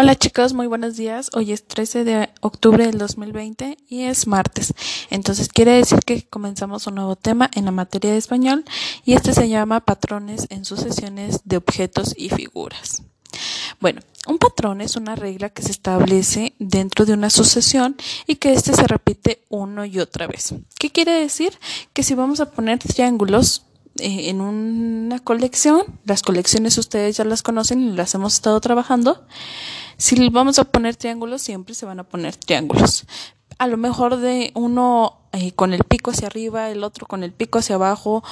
Hola chicos, muy buenos días. Hoy es 13 de octubre del 2020 y es martes. Entonces quiere decir que comenzamos un nuevo tema en la materia de español y este se llama patrones en sucesiones de objetos y figuras. Bueno, un patrón es una regla que se establece dentro de una sucesión y que éste se repite uno y otra vez. ¿Qué quiere decir? Que si vamos a poner triángulos eh, en una colección, las colecciones ustedes ya las conocen y las hemos estado trabajando, si vamos a poner triángulos, siempre se van a poner triángulos. A lo mejor de uno eh, con el pico hacia arriba, el otro con el pico hacia abajo,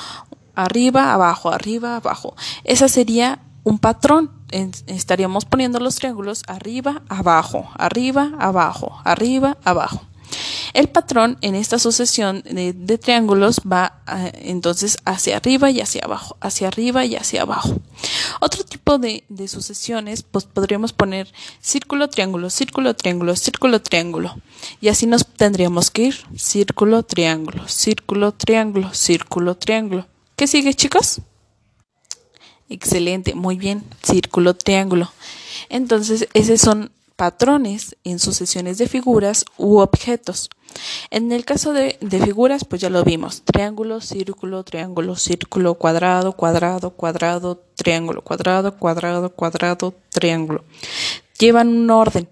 arriba, abajo, arriba, abajo. Esa sería un patrón. estaríamos poniendo los triángulos arriba, abajo, arriba, abajo, arriba, abajo. El patrón en esta sucesión de, triángulos va eh, entonces hacia arriba y hacia abajo, hacia arriba y hacia abajo. Otro tipo de, de, sucesiones, pues podríamos poner círculo, triángulo, círculo, triángulo, círculo, triángulo. Y así nos tendríamos que ir. Círculo, triángulo, círculo, triángulo, círculo, triángulo. ¿Qué sigue, chicos? Excelente, muy bien. Círculo, triángulo. Entonces, esos son patrones en sucesiones de figuras u objetos. En el caso de, figuras, pues ya lo vimos. Triángulo, círculo, triángulo, círculo, cuadrado, cuadrado, cuadrado, triángulo, cuadrado, cuadrado, cuadrado, triángulo. Llevan un orden.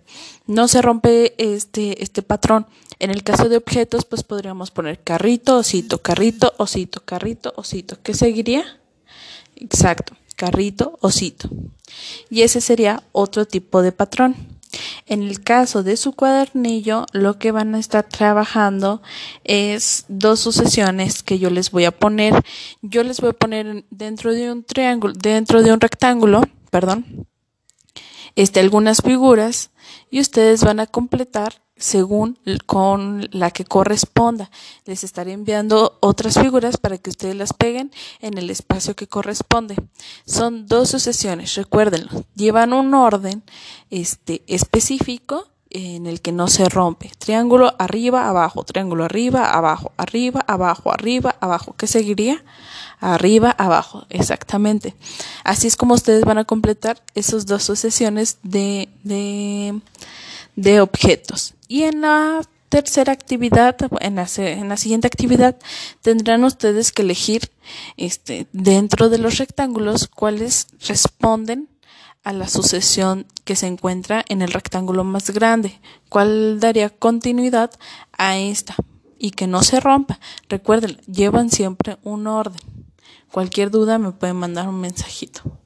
No se rompe este, este patrón. En el caso de objetos, pues podríamos poner carrito, osito, carrito, osito, carrito, osito. ¿Qué seguiría? Exacto, carrito, osito. Y ese sería otro tipo de patrón. En el caso de su cuadernillo, lo que van a estar trabajando es dos sucesiones que yo les voy a poner. Yo les voy a poner dentro de un triángulo, dentro de un rectángulo, perdón, este, algunas figuras y ustedes van a completar según con la que corresponda. Les estaré enviando otras figuras para que ustedes las peguen en el espacio que corresponde. Son dos sucesiones, recuérdenlo. Llevan un orden este, específico en el que no se rompe. Triángulo arriba, abajo, triángulo arriba, abajo, arriba, abajo, arriba, abajo. ¿Qué seguiría? Arriba, abajo, exactamente. Así es como ustedes van a completar esas dos sucesiones de, de de objetos. Y en la tercera actividad, en la, en la siguiente actividad, tendrán ustedes que elegir este, dentro de los rectángulos cuáles responden a la sucesión que se encuentra en el rectángulo más grande, cuál daría continuidad a esta y que no se rompa. Recuerden, llevan siempre un orden. Cualquier duda me pueden mandar un mensajito.